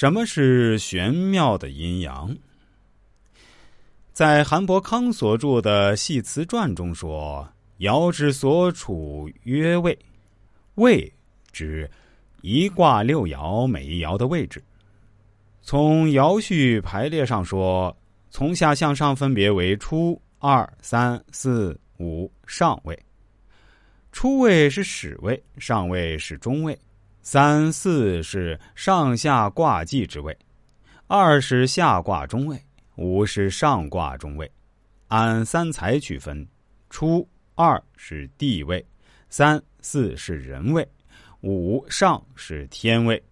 什么是玄妙的阴阳？在韩伯康所著的《系辞传》中说：“爻之所处曰位，位指一卦六爻每一爻的位置。从爻序排列上说，从下向上分别为初、二、三、四、五上位。初位是始位，上位是中位。”三四是上下卦纪之位，二是下卦中位，五是上卦中位。按三才区分，初二是地位，三四是人位，五上是天位。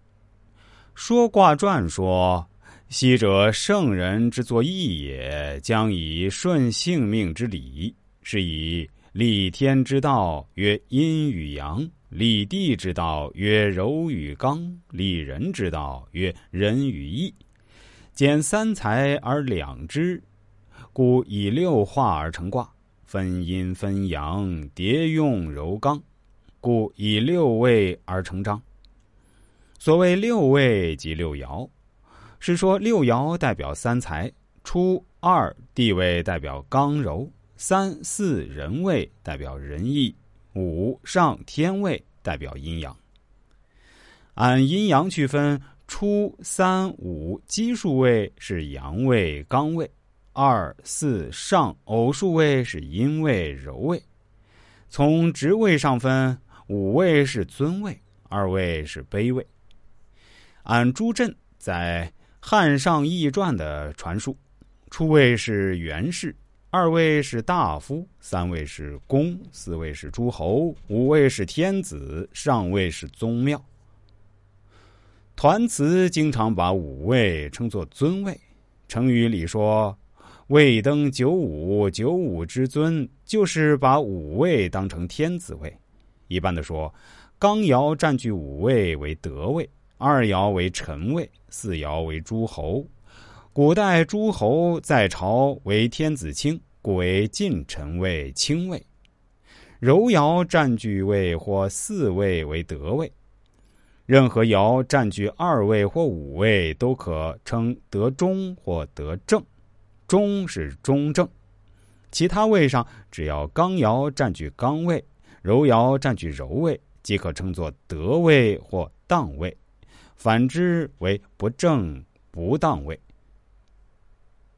说卦传说：“昔者圣人之作义也，将以顺性命之理，是以立天之道，曰阴与阳。”立地之道曰柔与刚，立人之道曰仁与义。兼三才而两之，故以六化而成卦，分阴分阳，叠用柔刚，故以六位而成章。所谓六位即六爻，是说六爻代表三才，初二地位代表刚柔，三四人位代表仁义。五上天位代表阴阳，按阴阳区分，初三五奇数位是阳位刚位，二四上偶数位是阴位柔位。从职位上分，五位是尊位，二位是卑位。按朱震在《汉上易传》的传述，初位是元氏。二位是大夫，三位是公，四位是诸侯，五位是天子，上位是宗庙。团词经常把五位称作尊位。成语里说“位登九五，九五之尊”，就是把五位当成天子位。一般的说，刚爻占据五位为德位，二爻为臣位，四爻为诸侯。古代诸侯在朝为天子卿。故为近臣位、卿位，柔爻占据位或四位为德位，任何爻占据二位或五位都可称得中或得正，中是中正。其他位上只要刚爻占据刚位，柔爻占据柔位，即可称作得位或当位，反之为不正不当位。